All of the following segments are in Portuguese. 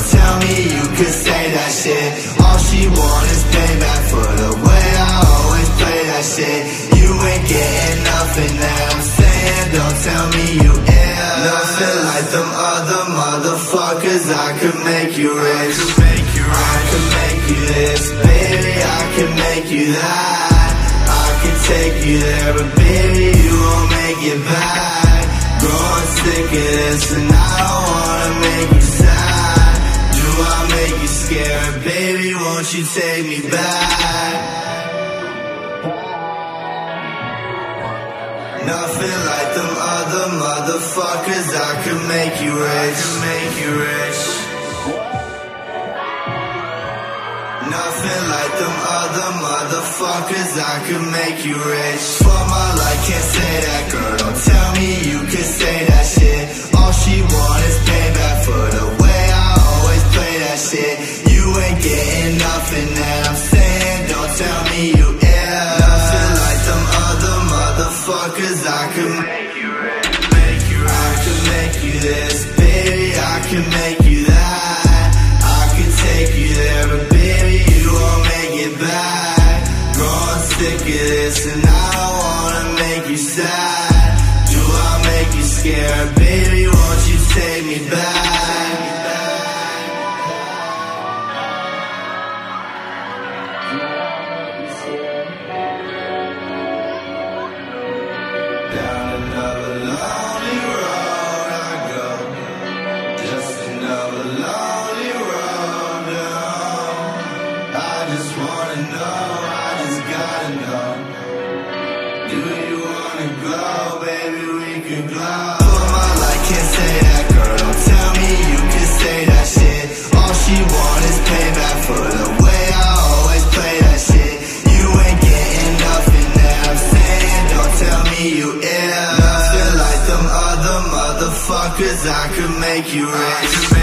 Don't tell me you could say that shit. All she want is payback for the way I always play that shit. You ain't getting nothing that I'm saying. Don't tell me you ain't Nothing like them other motherfuckers. I could make you rich. I could make you. I make you this. Baby, I can make you that. I can take you there But baby, you won't make it back. Growing sick of this And I don't wanna make you sad. I make you scared. Baby, won't you take me back? Nothing like them other motherfuckers. I can make you rich. Make you rich. Nothing like them other motherfuckers. I can make you rich. For my life, can't say that girl. Don't tell me you can say that shit. All she want is sick of this and I don't wanna make you sad Do I make you scared? Baby, won't you take me back? make you rich.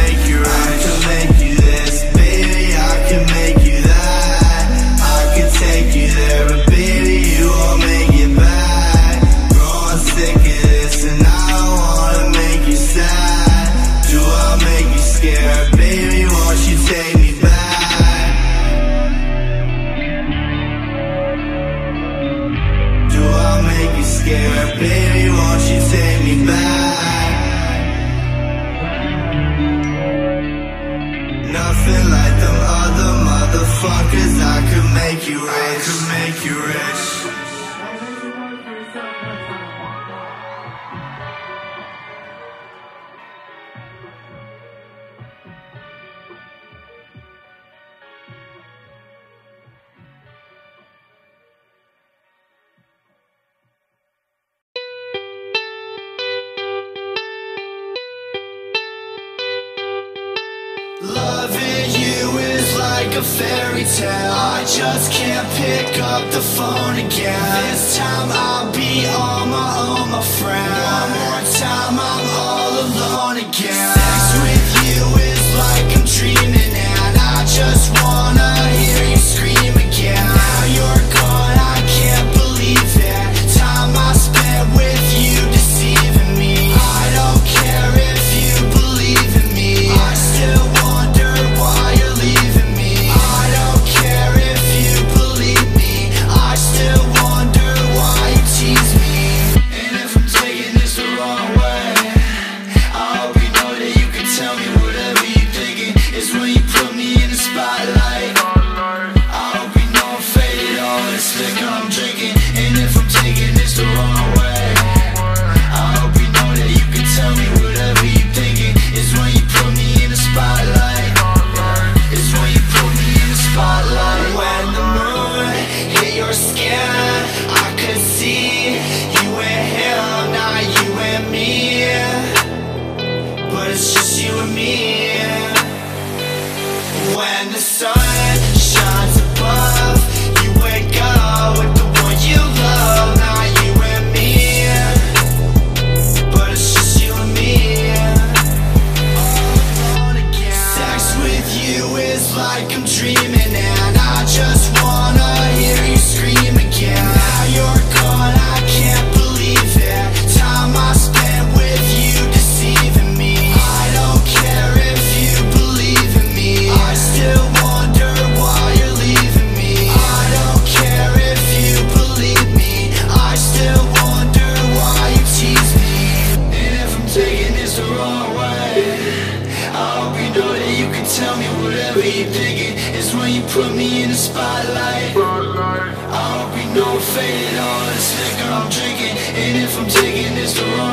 so long.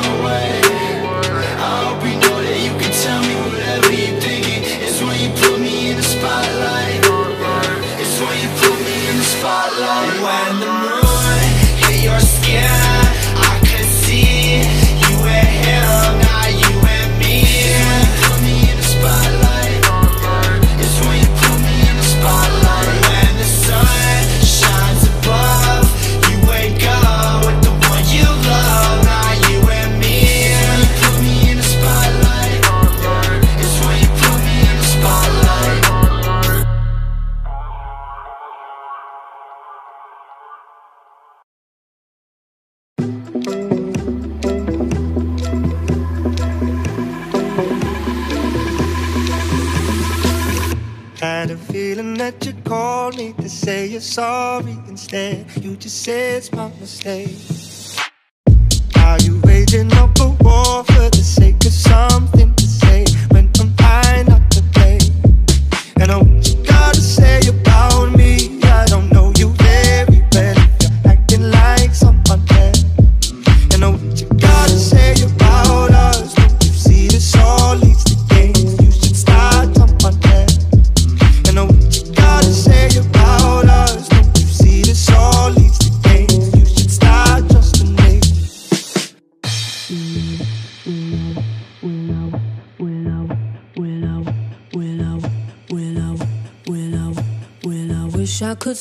sorry instead. You just say it's my mistake. Are you waging up a war?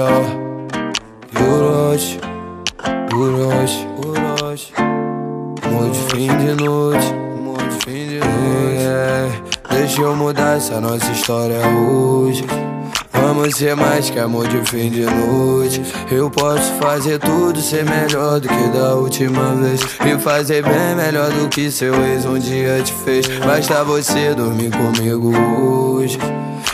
ya Uğraş Uğraş Uğraş Mude fim de noite fim de noite yeah. Deixa eu mudar essa nossa história hoje Vamos ser mais que amor de fim de noite. Eu posso fazer tudo ser melhor do que da última vez. E fazer bem melhor do que seu ex um dia te fez. Basta você dormir comigo hoje.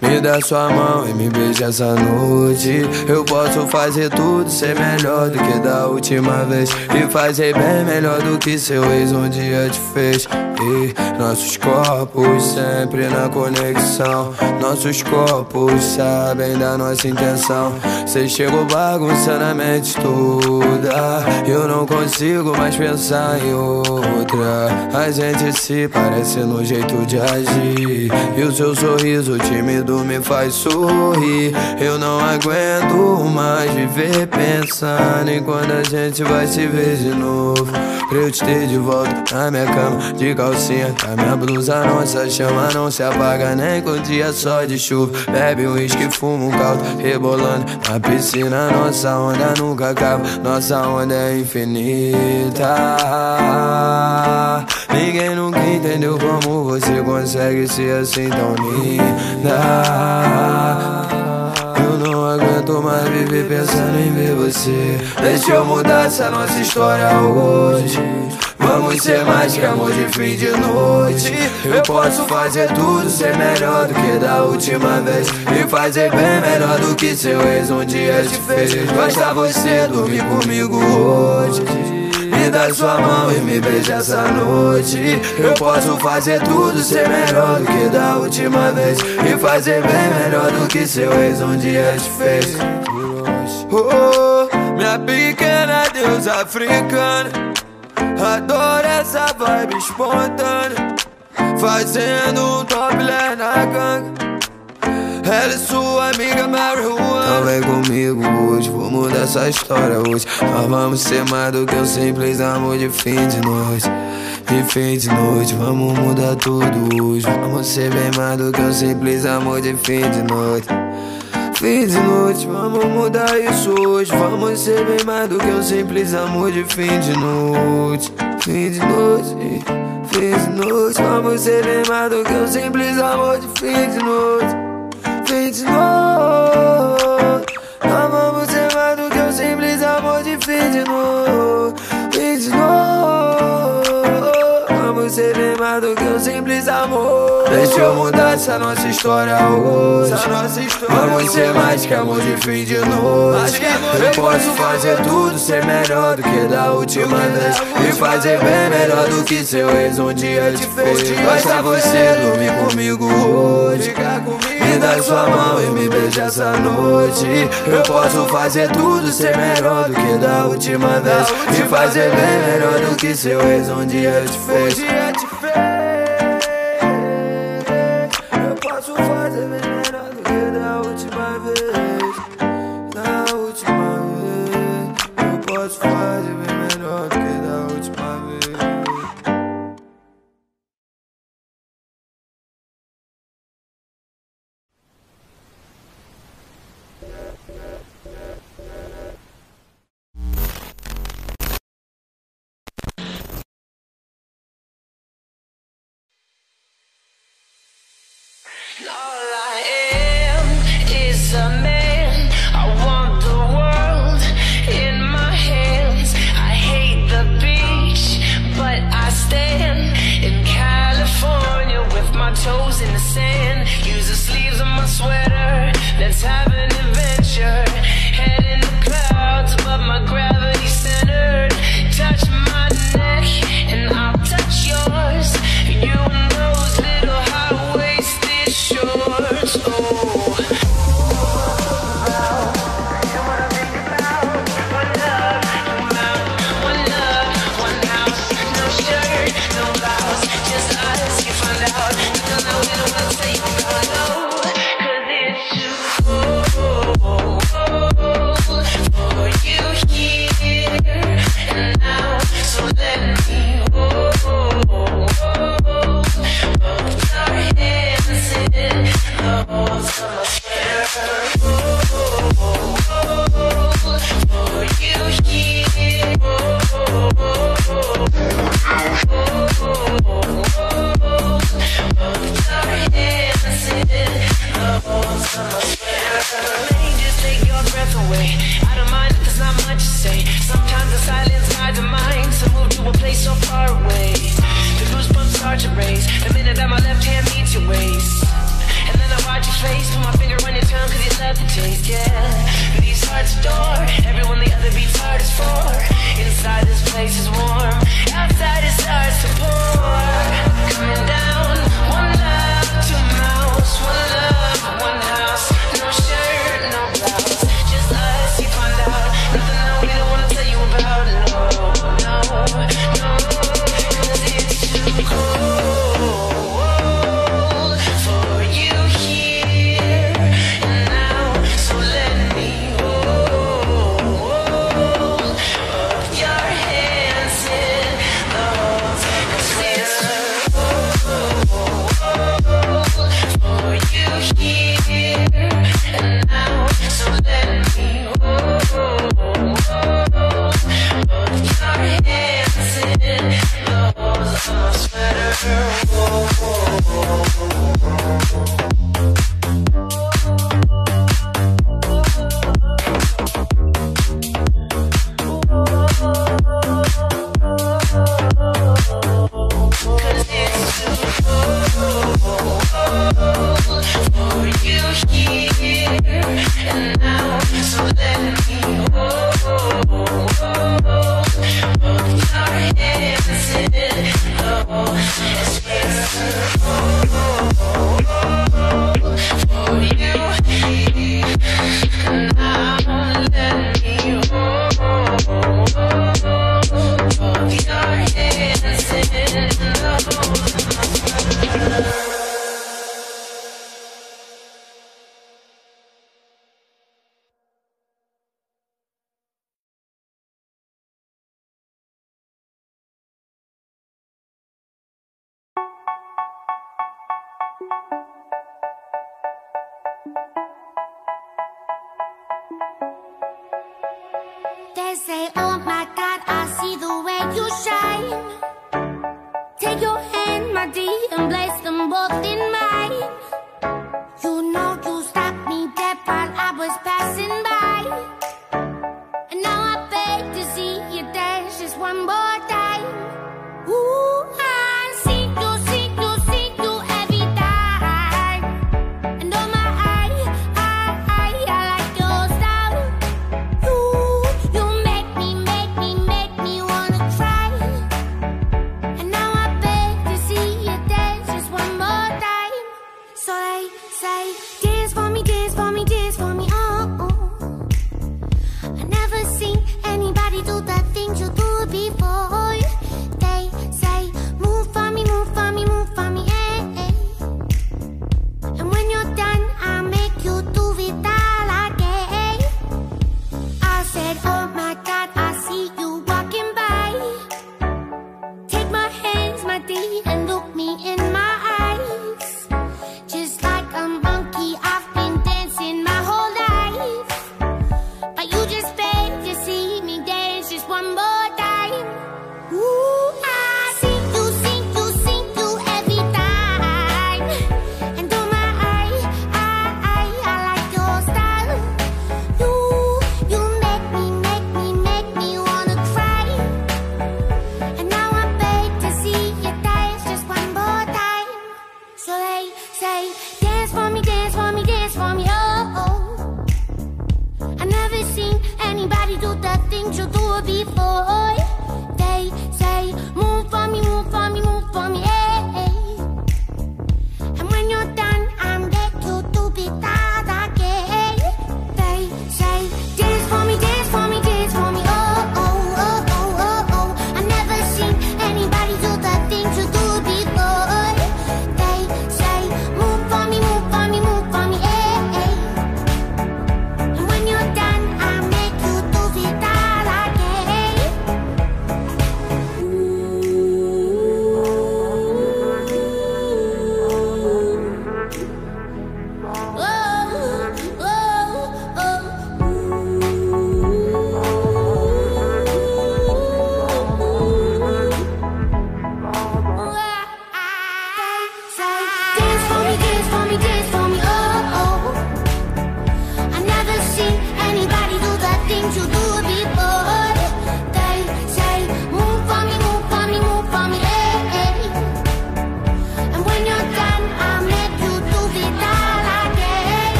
Me dá sua mão e me beija essa noite. Eu posso fazer tudo, ser melhor do que da última vez. E fazer bem melhor do que seu ex um dia te fez. E nossos corpos sempre na conexão. Nossos corpos sabem da nossa intenção. Cê chegou bagunçando a mente toda. Eu não consigo mais pensar em outra. A gente se parece no jeito de agir. E o seu sorriso tímido me faz sorrir. Eu não aguento mais viver pensando em quando a gente vai se ver de novo. Pra eu te ter de volta na minha cama, de calcinha. A minha blusa, nossa chama não se apaga nem com dia só de chuva. Bebe um uísque, fuma um caldo, rebolando na piscina. Nossa onda nunca acaba, nossa onda é infinita. Ninguém nunca entendeu como você consegue ser assim tão linda. Aguento mais viver pensando em ver você. Deixa eu mudar essa nossa história hoje. Vamos ser mais que amor de fim de noite. Eu posso fazer tudo, ser melhor do que da última vez. E fazer bem melhor do que seu ex um dia te fez. Basta você dormir comigo hoje. Me dá sua mão e me beija essa noite. Eu posso fazer tudo, ser melhor do que da última vez. E fazer bem melhor do que seu ex um dia te fez. Oh, minha pequena deusa africana. Adoro essa vibe espontânea. Fazendo um topless na ganga. Ela é sua amiga marihuana Então vem comigo hoje, vou mudar essa história hoje. Nós vamos ser mais do que um simples amor de fim de noite De fim de noite, vamos mudar tudo hoje. Vamos ser bem mais do que um simples amor de fim de noite Fim de noite, vamos mudar isso hoje. Vamos ser bem mais do que um simples amor de fim de noite. Fim de noite, fim de noite. Vamos ser bem mais do que um simples amor de fim de noite fim de vamos ser mais do que um simples amor de fim de noite. Fim de noite. Vamos ser bem mais do que um simples amor. Deixa eu mudar essa nossa história hoje. Vamos ser mais que amor de fim de noite. Eu posso fazer tudo, ser melhor do que da última vez. E fazer bem melhor do que seu ex um dia te fez. Basta você dormir comigo hoje. Me dá sua mão e me beija essa noite. Eu posso fazer tudo, ser melhor do que da última vez. E fazer bem melhor do que seu ex um dia te fez.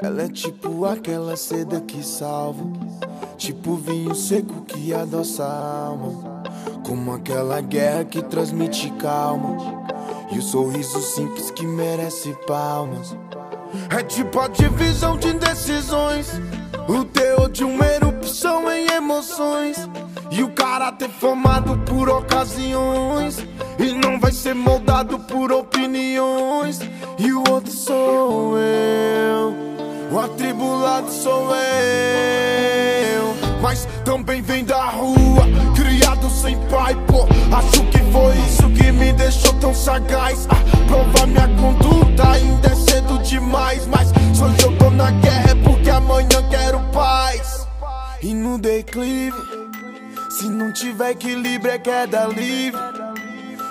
Ela é tipo aquela seda que salva, tipo vinho seco que adoça a alma, como aquela guerra que transmite calma, e o sorriso simples que merece palmas. É tipo a divisão de decisões, o teor de uma erupção em emoções, e o caráter formado por ocasiões, e não vai ser moldado por opiniões. E o outro sou eu, o atribulado sou eu, mas também vem da rua, criado sem pai, pô. Acho que foi isso que me deixou tão sagaz. Ah, provar minha conduta ainda é cedo demais, mas hoje eu tô na guerra E no declive, se não tiver equilíbrio é queda livre.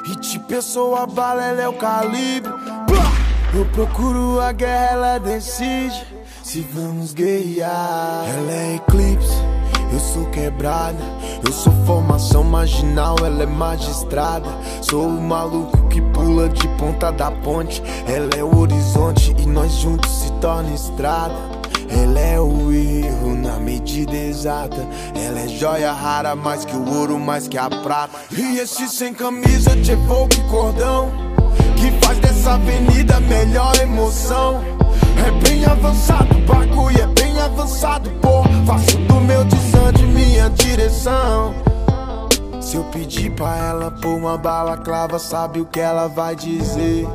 E de pessoa bala, ela é o calibre. Eu procuro a guerra, ela decide. Se vamos guerrear, ela é eclipse. Eu sou quebrada, eu sou formação marginal, ela é magistrada. Sou o maluco que pula de ponta da ponte. Ela é o horizonte e nós juntos se torna estrada. Ela é o erro na medida exata. Ela é joia rara, mais que o ouro, mais que a prata. E esse sem camisa de evoque cordão. Que faz dessa avenida melhor emoção. É bem avançado, o bagulho é bem avançado, pô. Faço do meu desande minha direção. Se eu pedir pra ela pôr uma balaclava, sabe o que ela vai dizer?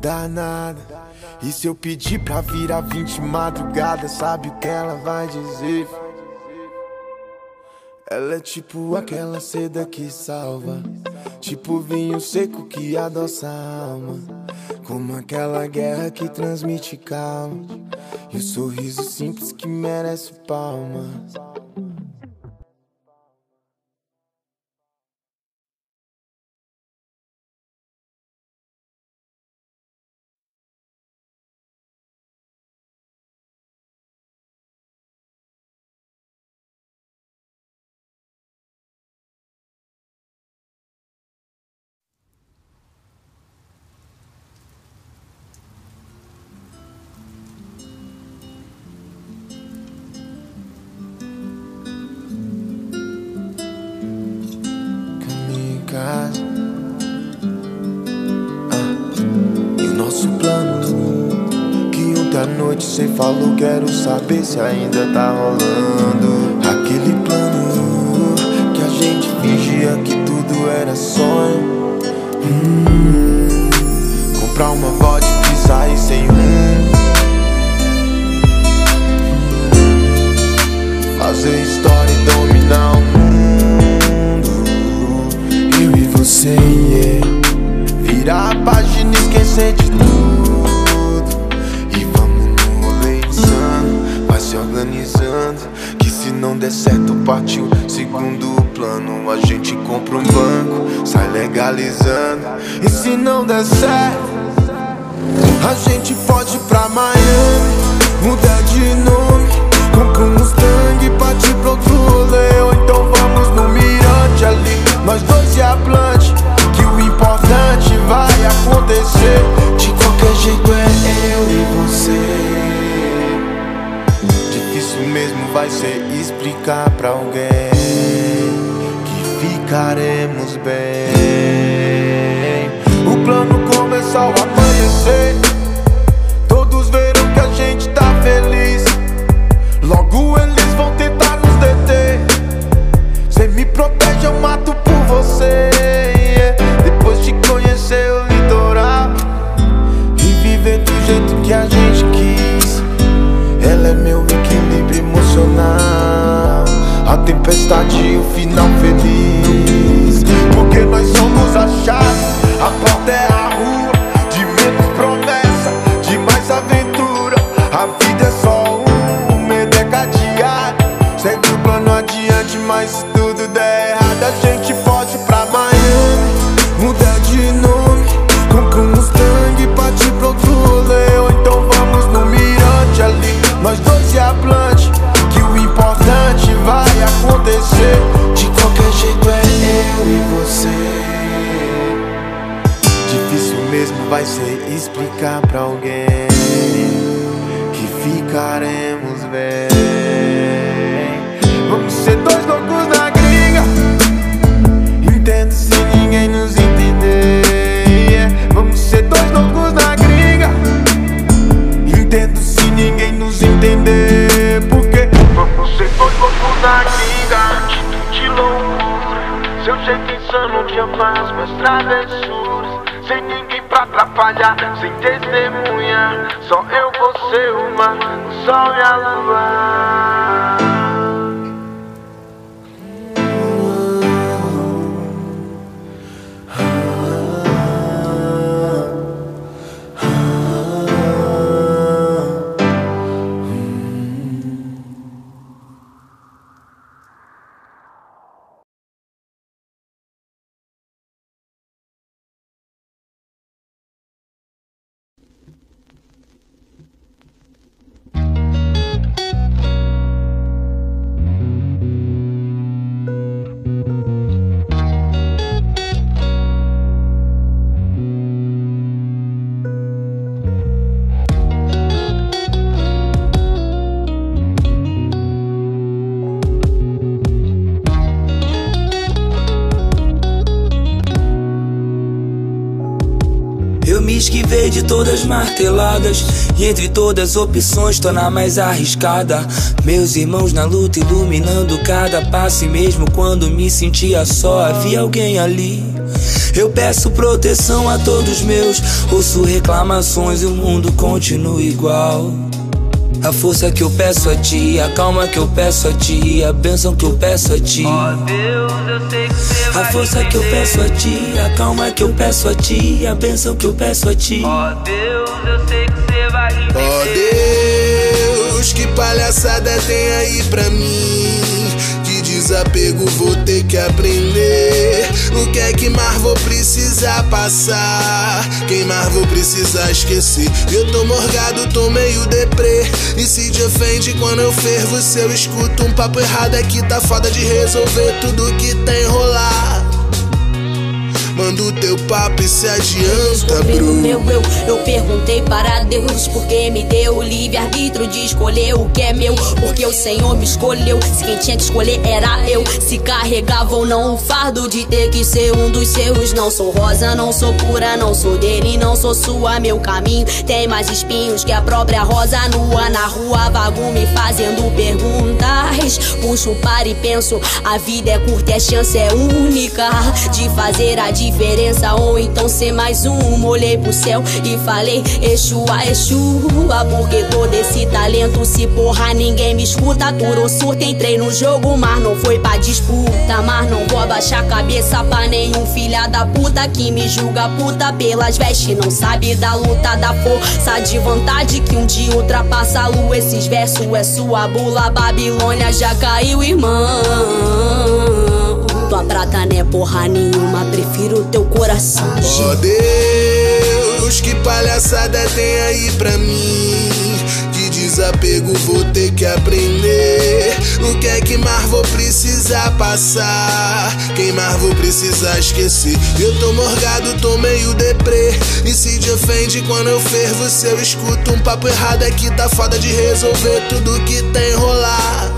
Danada. E se eu pedir pra virar 20 madrugada, sabe o que ela vai dizer? Ela é tipo aquela seda que salva, tipo vinho seco que adoça a alma, como aquela guerra que transmite calma, e o sorriso simples que merece palmas. Saber se ainda tá rolando. Que ficaremos bem. O plano começou a amanhecer. Todos viram que a gente tá feliz. Logo eles vão tentar nos deter. Cê me protege, eu mato por você. Depois de conhecer o litoral e viver do jeito que a gente quis. Ela é meu equilíbrio emocional. Tempestade e o final feliz. Porque nós somos a chave, a porta é a vai ser explicar pra alguém Que ficaremos bem. Vamos ser dois loucos na gringa. Entendo se ninguém nos entender. Vamos ser dois loucos na gringa. Entendo se ninguém nos entender. Porque Vamos ser dois loucos na gringa. Atitude de loucura Seu jeito insano que eu faço minhas travessuras atrapalhar Sem testemunha Só eu, você, o mar O sol e a lua todas as marteladas. E entre todas as opções tô na mais arriscada. Meus irmãos na luta iluminando cada passo. E mesmo quando me sentia só havia alguém ali. Eu peço proteção a todos meus. Ouço reclamações e o mundo continua igual a força que eu peço a ti, a calma que eu peço a ti, a bênção que eu peço a ti. A força que eu peço a ti, a calma que eu peço a ti, a bênção que eu peço a ti. Ó Deus, que palhaçada tem aí pra mim? De desapego vou ter que aprender. O que é que mais vou precisar passar? Quem mais vou precisar esquecer? Eu tô morgado, tô meio deprê. E se te ofende quando eu fervo, se eu escuto um papo errado é que tá foda de resolver tudo que tem rolar. Manda o teu papo e se adianta, bro. meu eu, eu perguntei para Deus porque me deu o livre-arbítrio de escolher o que é meu. Porque o Senhor me escolheu. Se quem tinha que escolher era eu. Se carregava ou não o fardo de ter que ser um dos seus. Não sou rosa, não sou pura, não sou dele, não sou sua. Meu caminho tem mais espinhos que a própria rosa nua. Na rua vago me fazendo perguntas. Puxo para e penso: a vida é curta e a chance é única de fazer a diferença ou então ser mais um. Olhei pro céu e falei: Exua, Exua, porque todo esse talento se porra ninguém me escuta. Durou surto, entrei no jogo, mas não foi pra disputa. Mas não vou abaixar a cabeça pra nenhum filha da puta que me julga puta pelas vestes. Não sabe da luta, da força de vontade que um dia ultrapassa a lua. Esses versos é sua bula, Babilônia já caiu, irmão. Tua prata não é porra nenhuma, prefiro teu coração. Ó Deus, que palhaçada tem aí pra mim? De desapego vou ter que aprender. O que é que mais vou precisar passar? Quem mais vou precisar esquecer? Eu tô morgado, tô meio deprê. E se te ofende quando eu fervo, se eu escuto um papo errado é que tá foda de resolver tudo que tem rolar.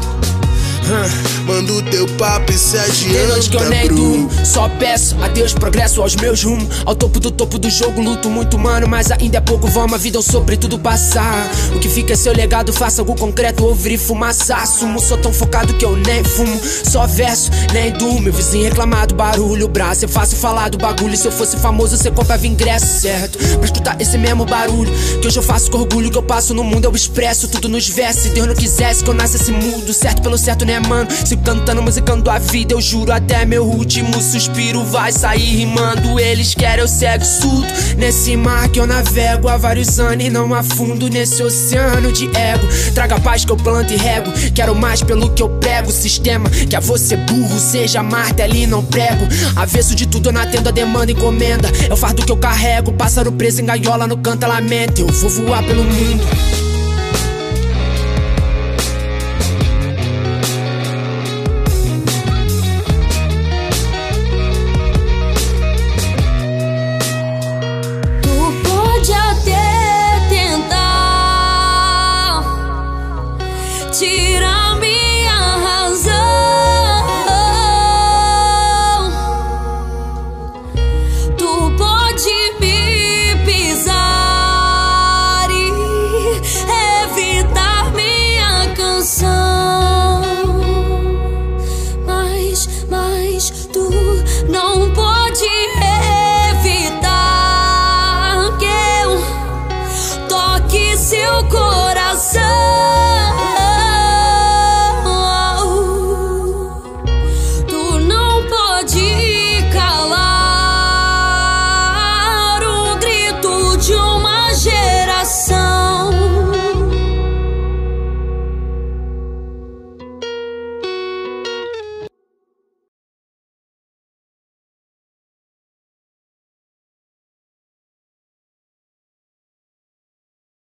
Hum, Manda o teu papo e se Tem noite que eu adianta, nem durmo, só peço a Deus progresso aos meus rumos. Ao topo do topo do jogo, luto muito, mano, mas ainda é pouco. Vamos, a vida eu sobre tudo passar. O que fica é seu legado, faça algo concreto, ouvir e fumaça. Assumo, sou tão focado que eu nem fumo. Só verso, nem durmo. Meu vizinho reclamar do barulho, braço. É fácil falar do bagulho. Se eu fosse famoso, você comprava ingresso, certo? Pra escutar esse mesmo barulho, que hoje eu faço com orgulho. Que eu passo no mundo, eu expresso tudo nos versos. Se Deus não quisesse que eu nascesse mudo, certo pelo certo, né, mano? Sigo cantando musicando a vida. Eu juro, até meu último suspiro vai sair rimando. Eles querem, eu cego surdo. Nesse mar que eu navego há vários anos e não afundo nesse oceano de ego. Traga a paz que eu planto e rego. Quero mais pelo que eu prego. Sistema que é você burro, seja martelo e não prego. Avesso de tudo, eu na tenda, demanda encomenda. É o fardo que eu carrego. Pássaro preso em gaiola, no canto lamenta. Eu vou voar pelo mundo.